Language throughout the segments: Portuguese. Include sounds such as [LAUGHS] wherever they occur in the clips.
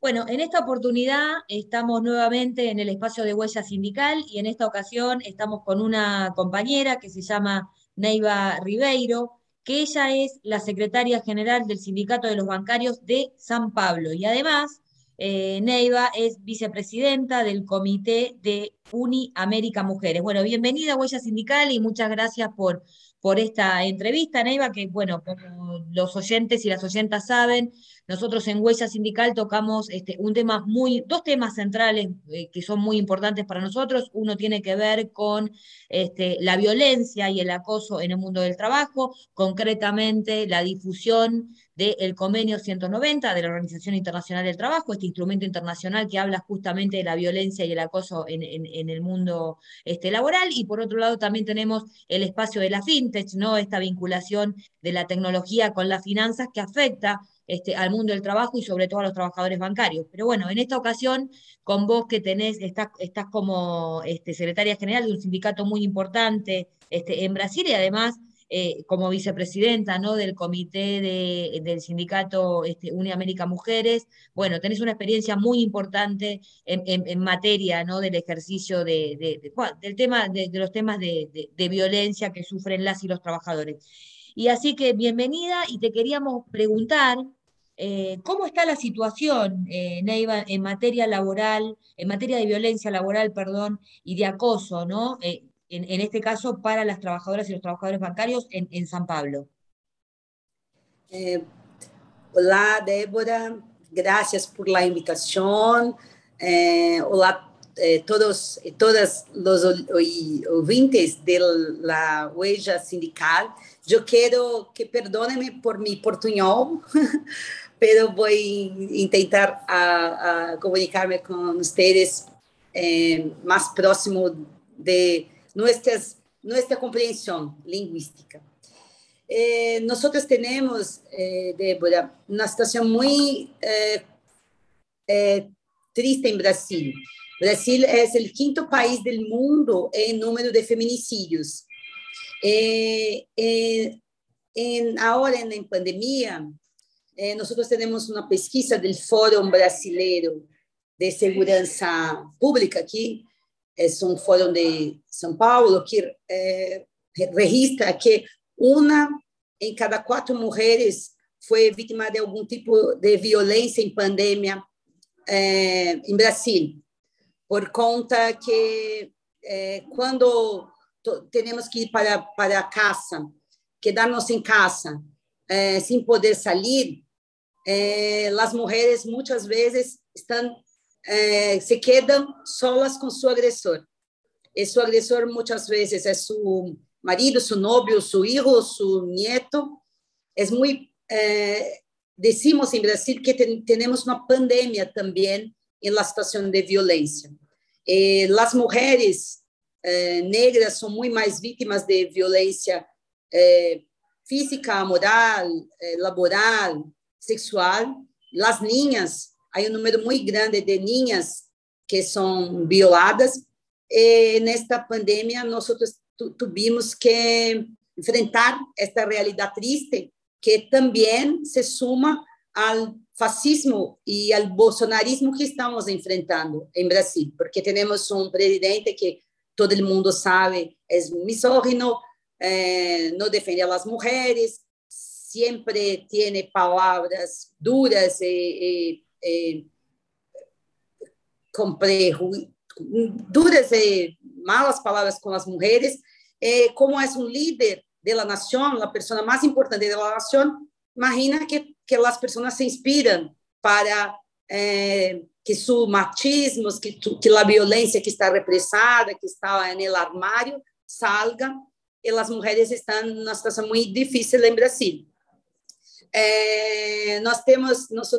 Bueno, en esta oportunidad estamos nuevamente en el espacio de huella sindical y en esta ocasión estamos con una compañera que se llama Neiva Ribeiro, que ella es la secretaria general del Sindicato de los Bancarios de San Pablo y además eh, Neiva es vicepresidenta del Comité de Uni América Mujeres. Bueno, bienvenida a Huella Sindical y muchas gracias por, por esta entrevista, Neiva, que bueno, como los oyentes y las oyentas saben, nosotros en Huella Sindical tocamos este, un tema muy, dos temas centrales eh, que son muy importantes para nosotros. Uno tiene que ver con este, la violencia y el acoso en el mundo del trabajo, concretamente la difusión del convenio 190 de la Organización Internacional del Trabajo, este instrumento internacional que habla justamente de la violencia y el acoso en, el mundo este, laboral. Y por otro lado también tenemos el espacio de la fintech, ¿no? esta vinculación de la tecnología con las finanzas que afecta este, al mundo del trabajo y sobre todo a los trabajadores bancarios. Pero bueno, en esta ocasión, con vos que tenés, estás, como este, secretaria general de un sindicato muy importante este, en Brasil y además eh, como vicepresidenta ¿no? del comité del sindicato este, América Mujeres, bueno, tenés una experiencia muy importante en, materia ¿no? del ejercicio de, del tema, de, los temas de, violencia que sufren las y los trabajadores. Y así que bienvenida y te queríamos preguntar eh, ¿Cómo está la situación, eh, Neiva, en materia laboral, en materia de violencia laboral, perdón, y de acoso, ¿no? Eh, en, este caso, para las trabajadoras y los trabajadores bancarios en, San Pablo. Hola, Débora, gracias por la invitación. hola todos y todas los oyentes de la huella sindical. Yo quiero que perdónenme por mi portuñol, [LAUGHS] pero voy a intentar a, a comunicarme con ustedes eh, más próximo de nuestras, nuestra comprensión lingüística. Eh, nosotros tenemos, eh, Débora, una situación muy eh, eh, triste en Brasil. Brasil es el quinto país del mundo en número de feminicidios. Eh, eh, en, ahora, en, pandemia, eh, nosotros tenemos una pesquisa del Fórum Brasileiro de Segurança Pública, que es un fórum de São Paulo, que eh, registra que una en cada cuatro mujeres foi vítima de algum tipo de violência em pandemia eh, em Brasil, por conta que eh, quando temos que ir para, para casa, quedarnos em casa, eh, sem poder sair, eh, as mulheres muitas vezes estão eh, se quedam solas com seu agressor. E seu agressor muitas vezes é seu marido, seu novio, seu filho, seu nieto. É muito eh, decimos em Brasil que temos uma pandemia também em la situação de violência. Eh, as mulheres eh, negras são muito mais vítimas de violência eh, física, moral, eh, laboral, sexual. As ninhas, há um número muito grande de ninhas que são violadas. E nesta pandemia, nós tivemos que enfrentar esta realidade triste que também se suma ao fascismo e ao bolsonarismo que estamos enfrentando em Brasil, porque temos um presidente que todo mundo sabe, é misógino, eh, não defende as mulheres, sempre tem palavras duras e, e, e duras e malas palavras com as mulheres, e como é um líder da nação, a pessoa mais importante da nação, imagina que, que as pessoas se inspiram para eh, que su machismo, que, que a violência que está represada, que está no armário, salga, e as mulheres estão numa situação muito difícil em Brasil. É, nós temos, nós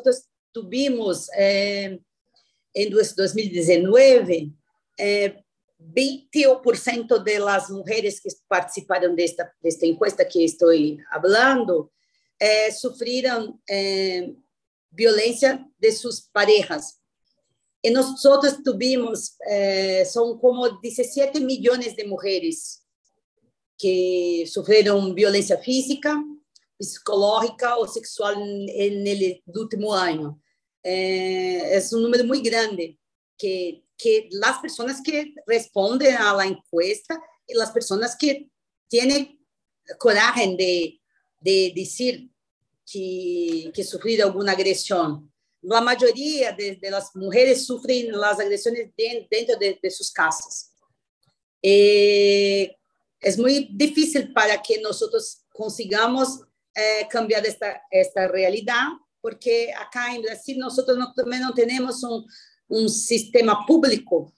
tivemos é, em 2019 é, 20% das mulheres que participaram desta desta encuesta que estou falando é, sofreram é, violência de suas parejas e nós tivemos, eh, são como 17 milhões de mulheres que sofreram violência física, psicológica ou sexual no último ano. eh, es un número muy grande que, que las personas que responden a la encuesta y las personas que tienen coraje de, de decir que, que sufrido alguna agresión. La mayoría de, de las mujeres sufren las agresiones de, dentro de, de, sus casas. Eh, es muy difícil para que nosotros consigamos eh, cambiar esta, esta realidad, porque acá en Brasil nosotros no, también no tenemos un, un sistema público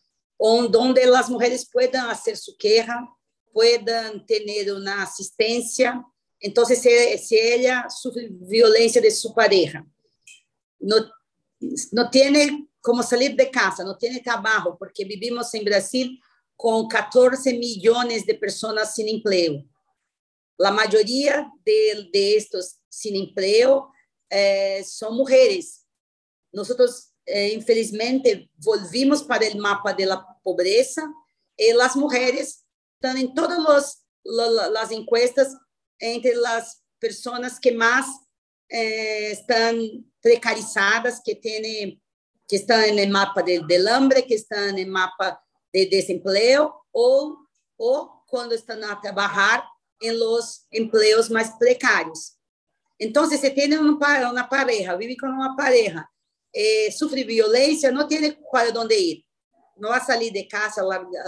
donde las mujeres puedan hacer su queja, puedan tener una asistencia. Então, se, se ela sofre violência de sua pareja, não, não tem como sair de casa, não tem trabalho, porque vivimos em Brasil com 14 milhões de pessoas sem emprego. A maioria de, de estos sem emprego eh, são mulheres. Nós, eh, infelizmente, volvimos para o mapa da pobreza e as mulheres estão em todas as encuestas entre las personas que más eh, están precarizadas, que tienen que en el mapa del, del hambre, que en el mapa de desempleo o, o cuando están a trabajar en los empleos más precarios. Entonces, se tiene una, una pareja, vive con una pareja, eh, sufre violencia, no tiene para dónde ir. No va a salir de casa,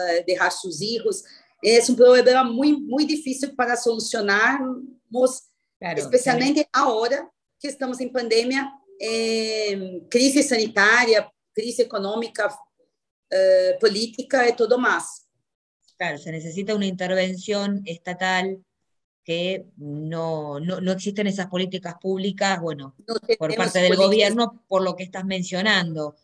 eh, dejar sus hijos. Es un problema muy, muy difícil para solucionarmos, claro, especialmente claro. ahora que estamos en pandemia, eh, crisis sanitaria, crisis económica, eh, política y todo más. Claro, se necesita una intervención estatal que no, no, no existen esas políticas públicas, bueno, no por parte del gobierno, por lo que estás mencionando.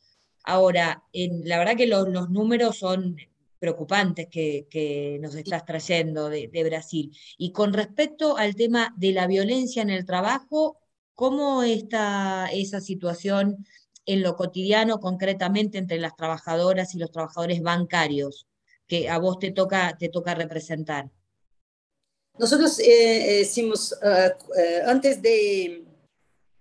Ahora, en, la verdad que los, los números son preocupantes que, que nos estás trayendo de, de, Brasil. Y con respecto al tema de la violencia en el trabajo, ¿cómo está esa situación en lo cotidiano, concretamente entre las trabajadoras y los trabajadores bancarios, que a vos te toca, te toca representar? Nosotros eh, hicimos, uh, uh, antes de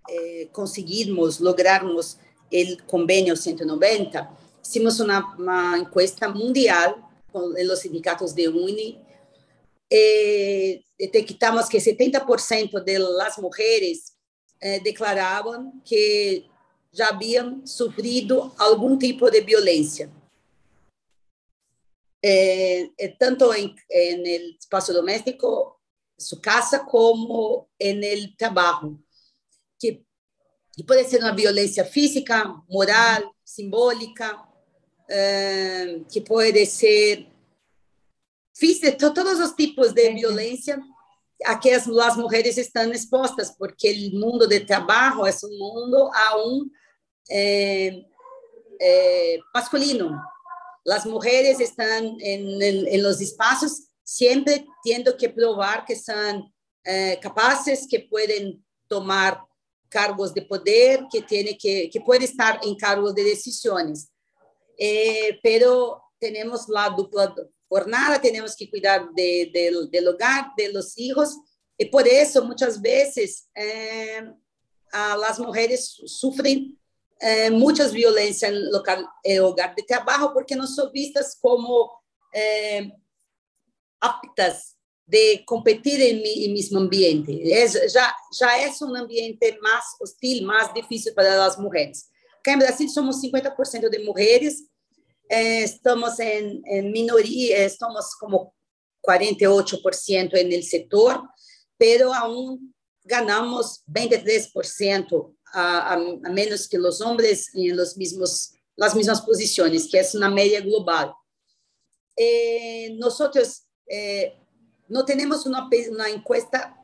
eh, conseguirmos, lograrmos el convenio 190, hicimos una, una encuesta mundial con los sindicatos de UNI. Eh, detectamos que 70% de las mujeres eh, declaraban que já haviam sofrido algum tipo de violência. É, é, tanto no espaço doméstico, sua casa, como no trabalho, que, que, pode ser uma violência física, moral, simbólica, é, que pode ser física, todos os tipos de violência a que as, as mulheres estão expostas, porque o mundo de trabalho é um mundo a um eh, eh, masculino. Las mujeres están en, en, en, los espacios siempre teniendo que probar que son eh, capaces, que pueden tomar cargos de poder, que, tiene que, que puede estar en cargos de decisiones. Eh, pero tenemos la dupla jornada, tenemos que cuidar de, de, del hogar, de los hijos, y por eso muchas veces eh, a las mujeres sufren é, muitas violências no local, é, lugar de trabalho, porque não são vistas como é, aptas de competir em, em mesmo ambiente. É, já, já é um ambiente mais hostil, mais difícil para as mulheres. Aqui em Brasil somos 50% de mulheres, é, estamos em minoria, estamos como 48% no setor, pero aún ganamos 23% a, a, a, menos que os homens em los mismos, las mismas posiciones, que é uma média global. Eh, nosotros eh, no tenemos una, una encuesta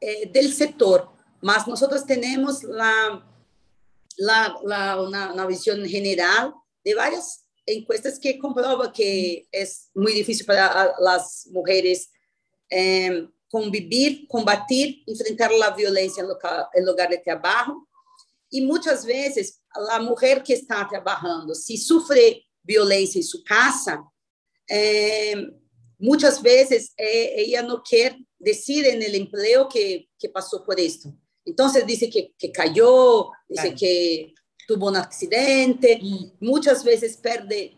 eh, del sector, mas nosotros tenemos la, la, la una, visión general de varias encuestas que comprueba que es muy difícil para las mujeres eh, convivir, combatir, enfrentar a violência em lugar de trabalho. E muitas vezes a mulher que está trabalhando, se sofre violência em sua casa, é, muitas vezes é, ela não quer dizer no emprego que, que por isso. Então, diz que, que caiu, diz claro. que tuvo un accidente, muchas veces perde,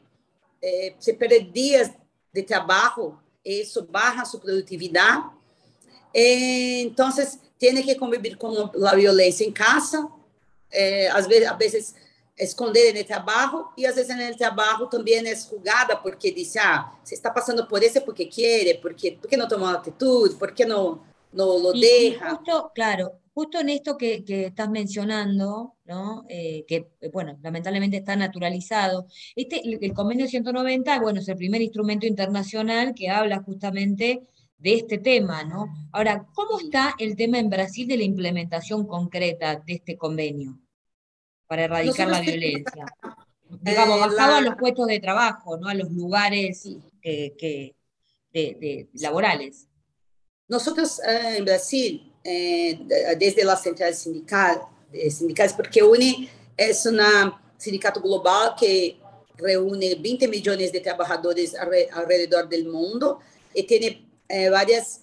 eh, se perde días de trabajo, eso baja su productividad. Eh, entonces, tiene que convivir con la violencia en casa, eh, a, veces, a veces esconder en el trabajo y a veces en el trabajo también es jugada porque dice, ah, se está pasando por eso porque quiere, porque, porque no toma actitud, porque no, no lo deja. justo, claro, justo en esto que, que estás mencionando, ¿no? Eh, que, bueno, lamentablemente está naturalizado, este, el, convenio 190, bueno, es el primer instrumento internacional que habla justamente de este tema, ¿no? Ahora, ¿cómo está el tema en Brasil de la implementación concreta de este convenio? para erradicar la violencia. [LAUGHS] Digamos, eh, basado a los puestos de trabajo, ¿no? A los lugares que, de, laborales. Nosotros eh, en Brasil, eh, desde las centrales sindical, sindicales, porque UNE es un sindicato global que reúne 20 millones de trabajadores alrededor del mundo y tiene varias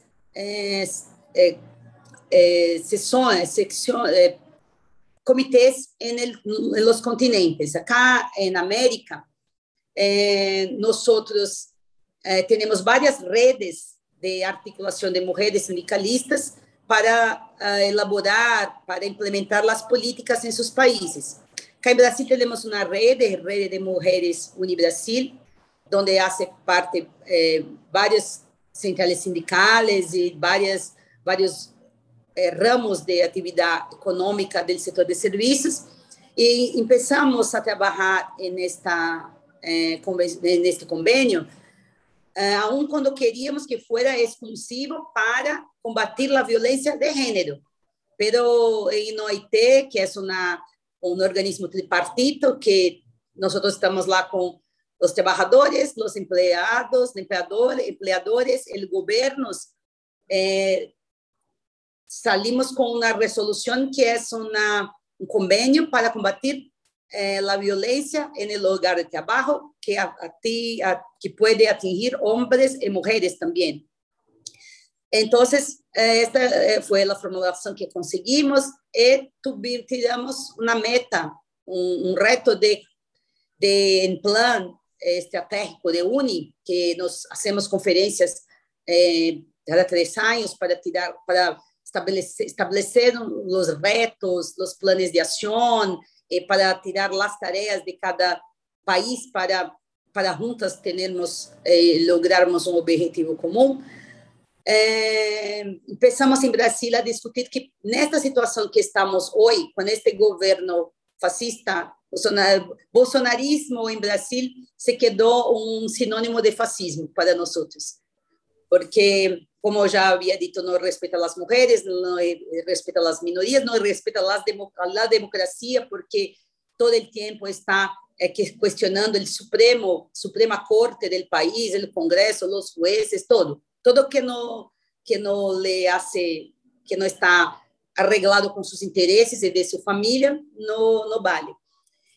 sesiones, comités en, los continentes. Acá en América, eh, nosotros eh, tenemos varias redes de articulación de mujeres sindicalistas para uh, elaborar, para implementar las políticas en sus países. En Brasil tenemos una red, red de mujeres Unibrasil, donde hace parte eh, varias centrales sindicales y varias, varios eh, ramos de atividade econômica do setor de serviços e começamos a trabalhar nesta eh, neste convênio, eh, eh, aun cuando queríamos que fuera exclusivo para combatir la violencia de género. Pero eh, en OIT, que es una, un organismo tripartito, que nosotros estamos lá con los trabajadores, los empleados, empleador, empleadores, el gobierno, eh, salimos con una resolución que es una, un convenio para combatir eh, la violencia en el hogar de trabajo que, a, a ti, a, que puede atingir hombres y mujeres también. Entonces, eh, esta eh, fue la formulación que conseguimos y tuvimos, tiramos una meta, un, reto de, de un plan estratégico de UNI, que nos hacemos conferencias cada tres años para tirar, para establecer, establecer los retos, los planes de acción, eh, para tirar as tarefas de cada país para para juntas termos eh, lograrmos um objetivo comum. Eh, empezamos em Brasil a discutir que nesta situação que estamos hoje, com este governo fascista, bolsonarismo em Brasil se quedou um sinônimo de fascismo para nós outros, porque como ya había dicho, no respeta a las mujeres, no respeta a las minorías, no respeta a, la democracia, porque todo el tiempo está eh, cuestionando el Supremo, Suprema Corte del país, el Congreso, los jueces, todo. Todo que no, que no le hace, que no está arreglado con sus intereses y de su familia, no, no vale.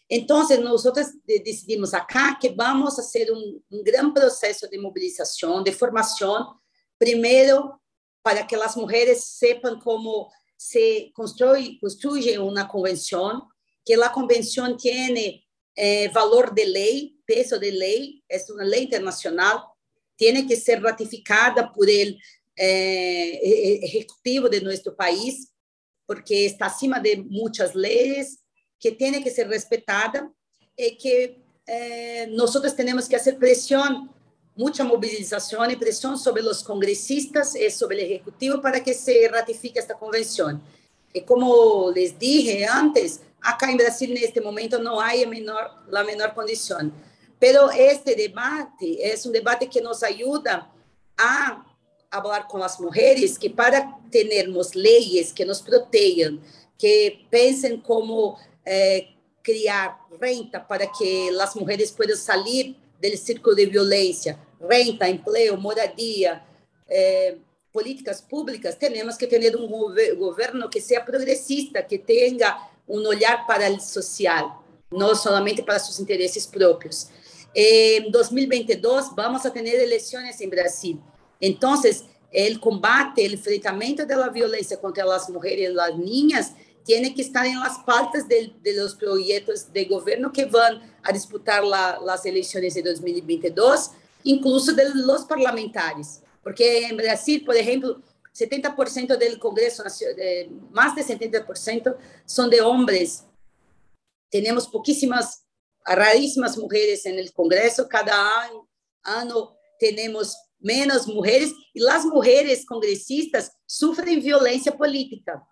Entonces, nosotros decidimos acá que vamos a hacer un, un gran proceso de movilización, de formación, Primeiro, para que as mulheres sepam como se construye uma convenção, que a convenção tem eh, valor de lei, peso de lei, é uma lei internacional, tem que ser ratificada por el eh, ejecutivo de nosso país, porque está acima de muitas leis, que tem que ser respeitada e que eh, nós temos que fazer pressão mucha movilización y presión sobre los congresistas y sobre el Ejecutivo para que se ratifique esta convención. Y como les dije antes, acá en Brasil en este momento no hay menor, la menor condición. Pero este debate es un debate que nos ayuda a hablar con las mujeres que para tenermos leyes que nos protejan, que pensen como eh, criar renta para que las mujeres puedan salir del círculo de violencia, renta, emprego, moradia, eh, políticas públicas, temos que ter um governo que seja progressista, que tenha um olhar para o social, não somente para seus interesses próprios. Em 2022 vamos a ter eleições em Brasil. Então, o combate, o enfrentamento da violência contra as mulheres e as niñas tiene que estar en las pautas de, de, los proyectos de gobierno que van a disputar la, las elecciones de 2022, incluso de los parlamentarios. Porque en Brasil, por ejemplo, 70% del Congreso, más de 70% son de hombres. Tenemos poquísimas, rarísimas mujeres en el Congreso. Cada año, año tenemos menos mujeres y las mujeres congresistas sufren violencia política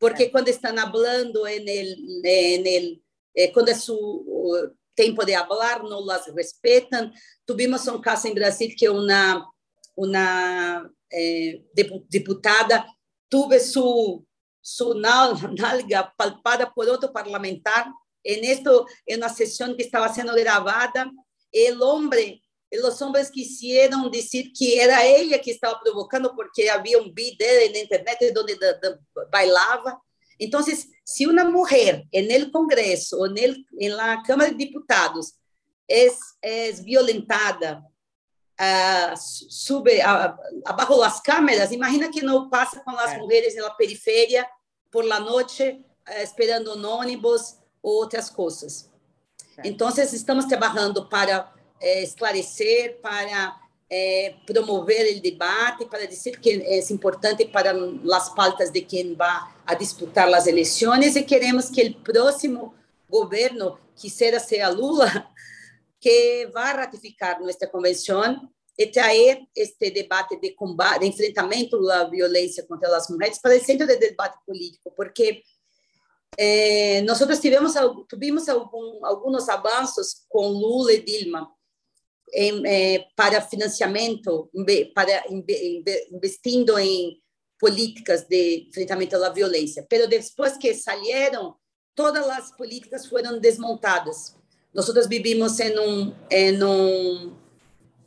porque quando estão falando en el, en el, eh, quando é su tempo de falar, não las respetam. Tuvimos um caso em Brasil que uma uma eh, deputada teve su su [LAUGHS] nalga palpada por outro parlamentar en esto en una sesión que estaba sendo gravada el hombre os homens quisieron dizer que era ela que estava provocando porque havia um vídeo na internet onde bailava. Então, se uma mulher no Congresso ou na Câmara de Deputados é, é violentada uh, sube uh, abaixo das câmeras, imagina que não passa com as é. mulheres na periferia por la noite uh, esperando um ônibus ou outras coisas. É. Então, estamos trabalhando para eh, esclarecer, para eh, promover o debate, para dizer que é importante para as pautas de quem vai a disputar as eleições e queremos que o próximo governo, [LAUGHS] que será ser Lula, que vá ratificar nossa convenção e trazer este debate de combate, de enfrentamento à violência contra as mulheres para o centro do debate político, porque eh, nós tivemos, tivemos algum, alguns avanços com Lula e Dilma, em, eh, para financiamento, para investindo em políticas de enfrentamento à violência. Mas depois que saíram, todas as políticas foram desmontadas. Nós vivimos em um, em um,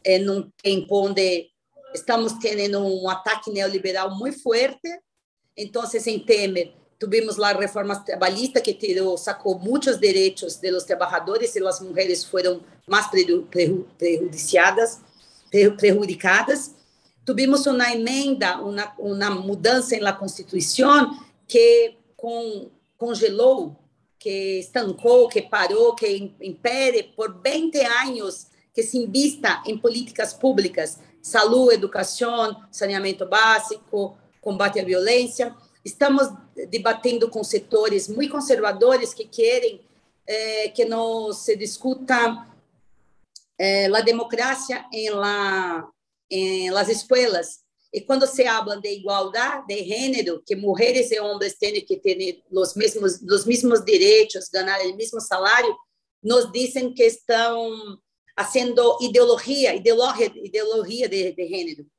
em um tempo onde estamos tendo um ataque neoliberal muito forte. Então, em Temer, Tuvimos la reforma trabalhista que tirou, sacou muitos direitos de los trabajadores e as mulheres foram mais prejudiciadas, prejudicadas. Tuvimos uma emenda, uma, mudança na Constituição que com, congelou, que estancou, que parou, que impede por 20 anos que se invista em políticas públicas, saúde, educação, saneamento básico, combate à violência. Estamos debatendo com setores muito conservadores que querem eh, que não se discuta eh, a democracia em, la, em las escolas. E quando se habla de igualdade de gênero, que mulheres e homens têm que ter os mesmos, os mesmos direitos, ganhar o mesmo salário, nos dizem que estão fazendo ideologia, ideologia, ideologia de, de gênero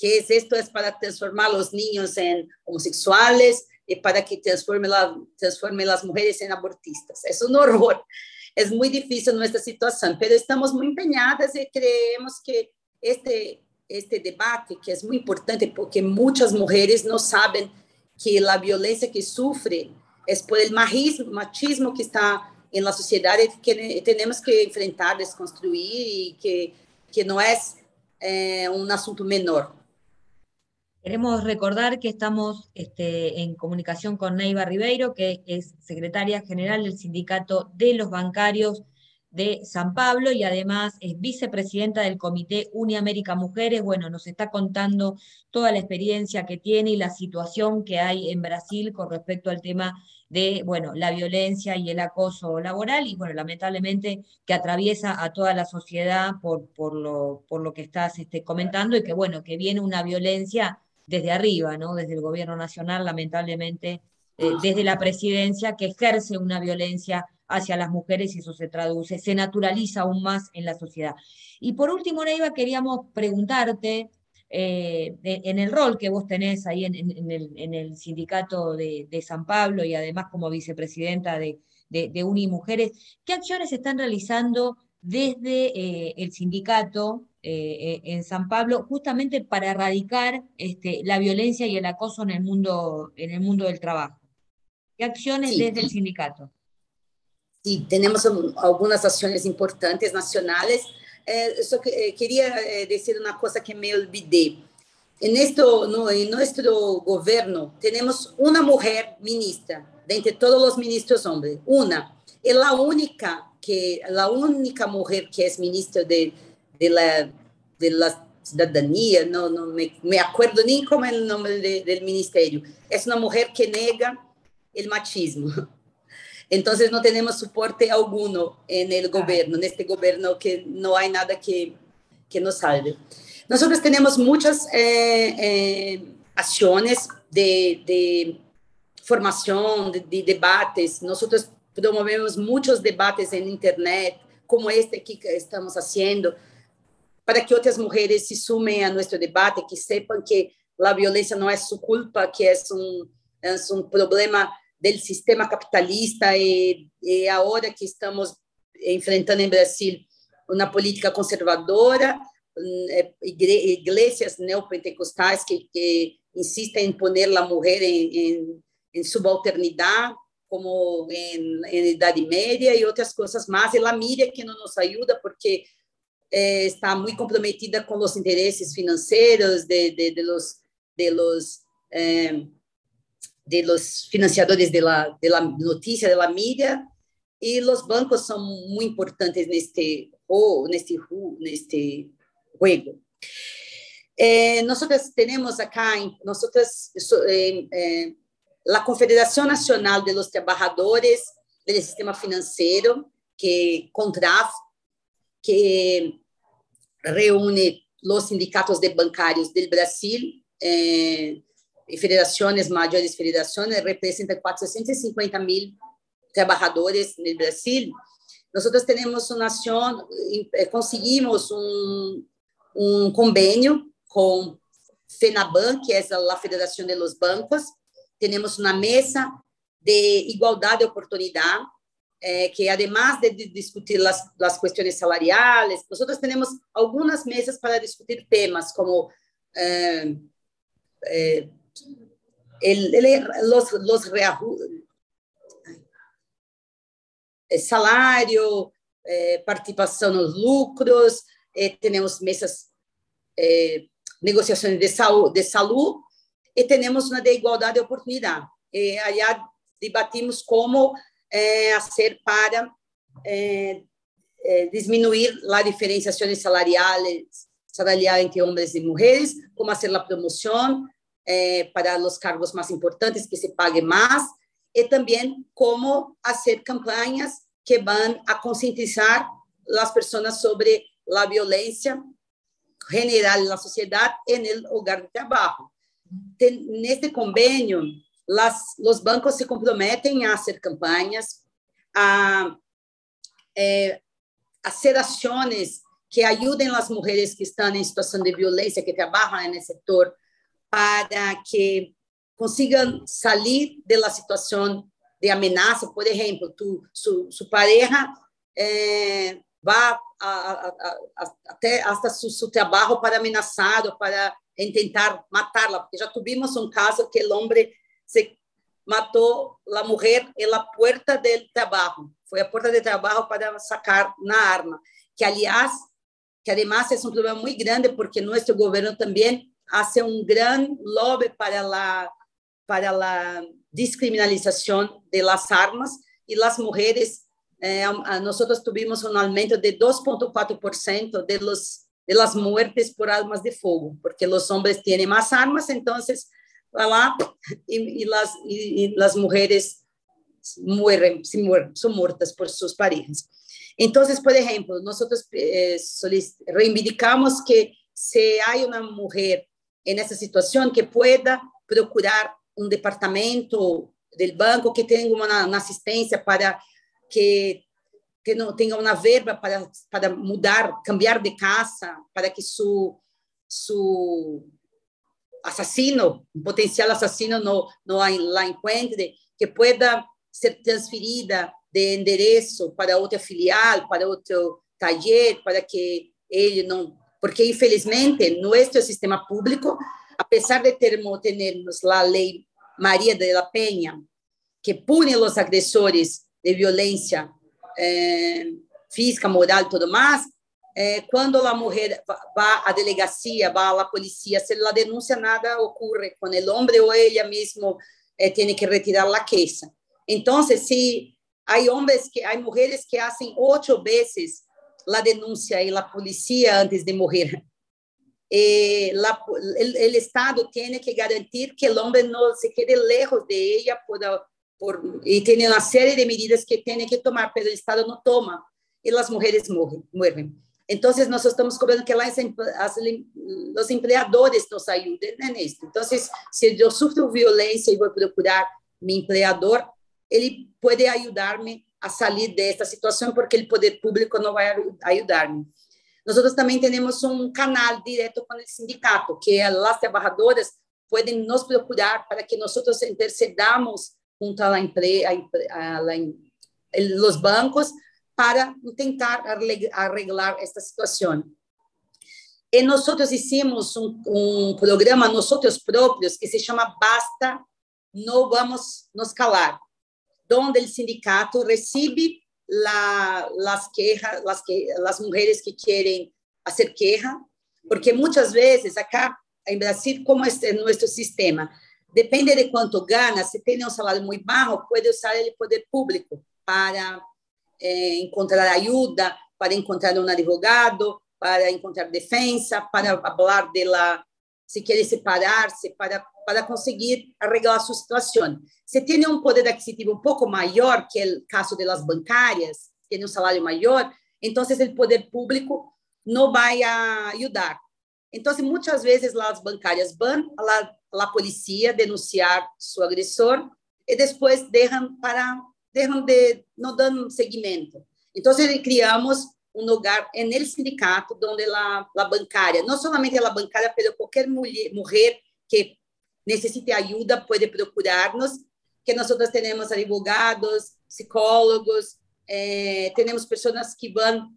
que esto es para transformar los niños en homosexuales y para que transforme, la, transforme las mujeres en abortistas. Es un horror. Es muy difícil nuestra situación, pero estamos muy empeñadas y creemos que este, este debate, que es muy importante porque muchas mujeres no saben que la violencia que sufren es por el machismo, machismo que está en la sociedad y que tenemos que enfrentar, desconstruir y que, que no es eh, un asunto menor. Queremos recordar que estamos este, en comunicación con Neiva Ribeiro, que es secretaria general del Sindicato de los Bancarios de San Pablo y además es vicepresidenta del Comité Uniamérica Mujeres. Bueno, nos está contando toda la experiencia que tiene y la situación que hay en Brasil con respecto al tema de, bueno, la violencia y el acoso laboral y, bueno, lamentablemente que atraviesa a toda la sociedad por, por, lo, por lo que estás este, comentando y que, bueno, que viene una violencia desde arriba, ¿no? desde el gobierno nacional, lamentablemente, eh, desde la presidencia, que ejerce una violencia hacia las mujeres y eso se traduce, se naturaliza aún más en la sociedad. Y por último, Neiva, queríamos preguntarte, eh, en el rol que vos tenés ahí en, el, sindicato de, San Pablo y además como vicepresidenta de, de, Unimujeres, ¿qué acciones están realizando desde eh, el sindicato eh, eh, en San Pablo, justamente para erradicar este, la violencia y el acoso en el mundo, en el mundo del trabajo. ¿Qué acciones desde el sindicato? Sí, tenemos algunas acciones importantes nacionales. Eh, quería decir una cosa que me olvidé. en, esto, no, en nuestro gobierno tenemos una mujer ministra, de entre todos los ministros hombres, una. Es la única, que, la única mujer que es ministra de, de, la, de la ciudadanía, no, no me, me acuerdo ni cómo es el nombre de, del ministerio. Es una mujer que nega el machismo. [LAUGHS] Entonces no tenemos soporte alguno en el gobierno, en este gobierno que no hay nada que, que nos salve. Nosotros tenemos muchas eh, eh, acciones de, de formación, de, de, debates. Nosotros promovemos muchos debates en Internet, como este que estamos haciendo, para que outras mulheres se sumem a nosso debate, que sepan que a violência não é sua culpa, que é um, é um problema do sistema capitalista e, e agora que estamos enfrentando em Brasil uma política conservadora, é, igrejas neopentecostais que, que insistem em pôr a mulher em, em, em subalternidade, como em, em Idade Média e outras coisas mais. E a mídia que não nos ajuda, porque é, está muito comprometida com os interesses financeiros de, de, de los, de los, eh, de los financiadores de la, de la notícia, de la mídia, e os bancos são muito importantes neste, oh, neste, neste juego. Eh, nosotros tenemos acá, nosotros, eh, eh, la Confederación Nacional de los Trabajadores del Sistema Financiero, que CONTRAF, que reúne los sindicatos de bancarios del Brasil, eh, y federaciones, mayores federaciones, representa 450 mil trabajadores en el Brasil. Tenemos una acción, eh, conseguimos un, um convênio com FENABAN, que é a Federação de los Bancos. Temos uma mesa de igualdade de oportunidade, eh, que además de discutir as, questões salariais, nós temos algumas mesas para discutir temas como eh, eh, el, el, los, los salário, participação nos lucros, eh, temos mesas, eh, negociações de saúde, de saúde e temos uma de igualdade de oportunidade. E debatimos como eh, fazer para eh, eh, diminuir a diferenciação salarial, salarial entre homens e mulheres, como fazer a promoção eh, para os cargos mais importantes que se pague mais, e também como fazer campanhas que vão a conscientizar as pessoas sobre la violencia general en la sociedad en el hogar de trabajo. En este convenio, las, los bancos se comprometen a hacer campañas, a eh, hacer acciones que ayuden a las mujeres que están en situación de violencia, que trabajan en el sector, para que consigan salir de la situación de amenaza. Por ejemplo, tu, su, su pareja eh, a, a, a, até hasta su, su, trabajo para amenazar ou para tentar matá-la, porque já tivemos um caso que o homem se matou a mulher na porta do trabalho, foi a porta de trabalho para sacar na arma, que aliás, que además é um problema muito grande porque nosso governo também faz um grande lobby para a para a descriminalização de las armas e as mulheres eh, nosotros tuvimos un aumento de 2.4% de los de las muertes por armas de fuego, porque los hombres tienen más armas, entonces va lá y, y las y, y las mujeres mueren, se mueren, son muertas por sus parejas. Entonces, por ejemplo, nosotros eh, reivindicamos que si hay una mujer en esa situación que pueda procurar un departamento del banco que tenga una, una asistencia para que tenham uma verba para, para mudar, cambiar de casa, para que su, su assassino, um potencial assassino não, não la encontre, que pueda ser transferida de endereço para outra filial, para outro taller, para que ele não... Porque, infelizmente, nosso sistema público, apesar de termos, termos a lei Maria de la Penha, que pune os agressores de violência é, física, moral e tudo mais, eh, quando a mulher vai à delegacia, vai à polícia, se ela denuncia, nada ocorre com o homem ou ela mesmo eh, tem que retirar a queixa. Então, se há homens que, há mulheres que fazem oito vezes a denúncia e a polícia antes de morrer. E la, el, el, Estado tem que garantir que o homem não se quede lejos de ela por, por, e tem uma série de medidas que tem que tomar, mas o Estado não toma e as mulheres morrem. morrem. Então, nós estamos cobrando que lá os empregadores nos ajudem nisso. Então, se eu sofro violência e vou procurar meu empregador, ele pode ajudar-me a sair desta situação, porque o poder público não vai ajudar-me. Nós também temos um canal direto com o sindicato, que as trabalhadoras podem nos procurar para que nós intercedamos junto a, empre, a, a, a, a, bancos para tentar arreglar esta situação. E nós hicimos um, um programa, nós próprios, que se chama Basta, Não Vamos Nos Calar, onde o sindicato recebe la, las quejas, las, que, que querem fazer queja, porque muitas vezes acá em Brasil, como é nosso sistema, depende de quanto ganha, se tem um salário muito baixo, pode usar o poder público para eh, encontrar ajuda, para encontrar um advogado, para encontrar defesa, para falar dela, se quer separar-se, para, para conseguir arreglar sua situação. Se tem um poder aquisitivo um pouco maior que o caso das bancárias, tem um salário maior, então o poder público não vai ajudar. Então, muitas vezes as bancárias vão à polícia denunciar seu agressor e depois deixam para deixam de não dão seguimento. Então, criamos um lugar no sindicato onde a, a bancária, não somente a bancária, mas qualquer mulher, mulher que necessite ajuda pode procurar-nos, que nós temos advogados, psicólogos, eh, temos pessoas que vão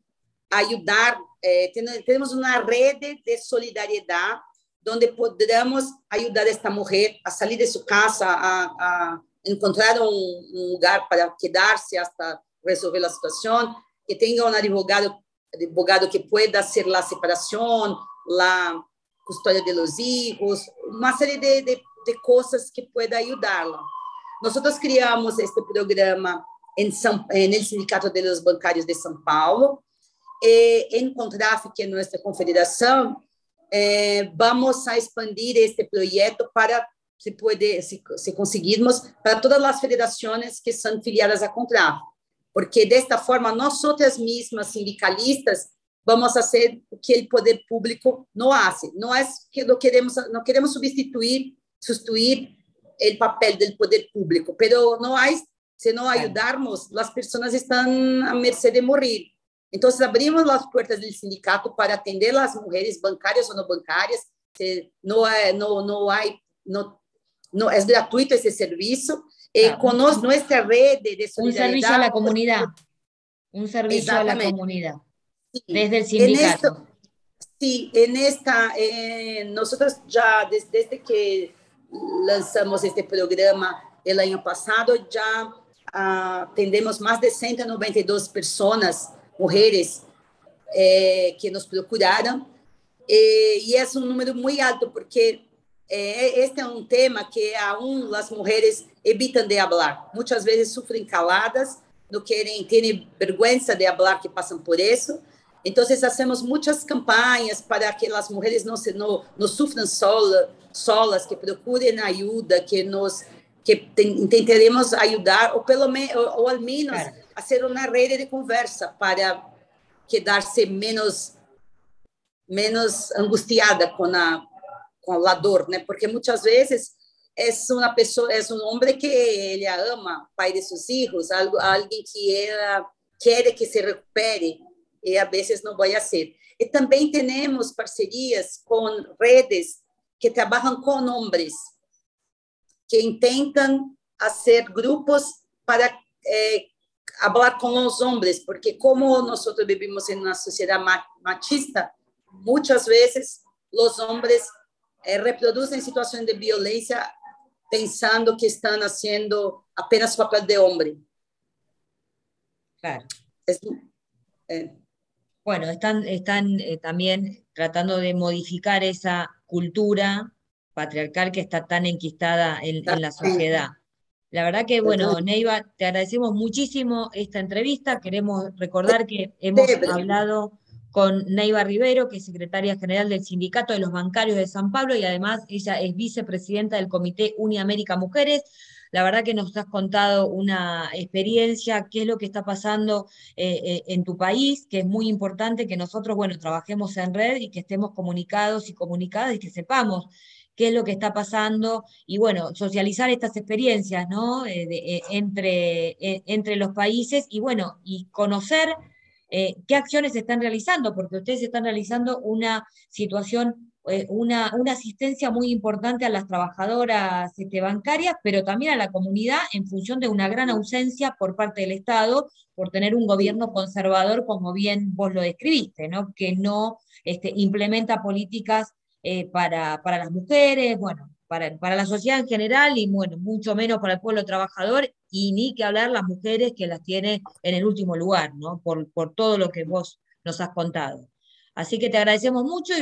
ajudar, eh, temos uma rede de solidariedade onde podemos ajudar esta mulher a sair de sua casa, a, a encontrar um, lugar para quedar-se até resolver a situação, que tenha um advogado, advogado que pueda ser a separação, a custódia de los hijos, uma série de, de, de coisas que pueda ajudá-la. Nós criamos este programa em São, no Sindicato de los Bancários de São Paulo, e em CONTRAF, que é nossa confederação, eh, vamos a expandir este projeto para se puede, se, se conseguirmos, para todas as federações que são filiadas a CONTRAF, porque desta forma nós outras mesmas sindicalistas vamos fazer o que o poder público não faz. Não é que não queremos não queremos substituir substituir o papel do poder público, pero não há se não ajudarmos, as pessoas estão a mercê de morrer. Então, abrimos as portas do sindicato para atender as mulheres bancárias ou não bancárias. Não é, não, não há, não, no, es gratuito ese servicio. Eh. Conoce nuestra red de, de solidaridad. Un servicio a la comunidad. Un servicio a la comunidad. Sí. Desde el sindicato. En sí, en esta, eh, nosotros ya desde, que lanzamos este programa el año pasado, ya ah, atendemos más de 192 personas, mujeres, eh, que nos procuraram. Eh, es un número muy alto, porque este é um tema que aún as mulheres evitam de falar. Muitas vezes sofrem caladas, não querem, têm vergonha de falar que passam por isso. Então, fazemos muitas campanhas para que as mulheres não, se, não, não sofram sola, solas, que procurem ajuda, que nos que tentaremos ajudar, ou pelo menos, ou, ou ao menos fazer uma rede de conversa para quedar-se menos menos angustiada com a com a dor, né? Porque muitas vezes é uma pessoa, é um homem que ele ama, pai de seus filhos, algo, alguém que ela quer que se recupere e a vezes não vai ser. E também temos parcerias com redes que trabalham com homens, que tentam fazer grupos para eh, falar com os homens, porque como nós vivimos em uma sociedade machista, muitas vezes os homens eh, reproduzem situações de violência pensando que estão fazendo apenas papel de homem. Claro. É. bueno, están, están eh, también tratando de modificar esa cultura patriarcal que está tan enquistada en, en la sociedad. La verdad que, bueno, Neiva, te agradecemos muchísimo esta entrevista. Queremos recordar que hemos hablado con Neiva Rivero, que es secretaria general del Sindicato de los Bancarios de San Pablo y además ella es vicepresidenta del Comité Uniamérica Mujeres. La verdad que nos has contado una experiencia, qué es lo que está pasando eh, eh, en tu país, que es muy importante que nosotros, bueno, trabajemos en red y que estemos comunicados y comunicadas y que sepamos qué es lo que está pasando y bueno, socializar estas experiencias, ¿no? Eh, entre, entre los países y bueno, y conocer qué acciones se están realizando, porque ustedes están realizando una situación eh, una, una, asistencia muy importante a las trabajadoras este, bancarias, pero también a la comunidad en función de una gran ausencia por parte del Estado por tener un gobierno conservador, como bien vos lo describiste, ¿no? que no este, implementa políticas eh, para, para las mujeres, bueno, para, para, la sociedad en general y bueno, mucho menos para el pueblo trabajador y ni que hablar las mujeres que las tiene en el último lugar, ¿no? Por, por todo lo que vos nos has contado. Así que te agradecemos mucho. Y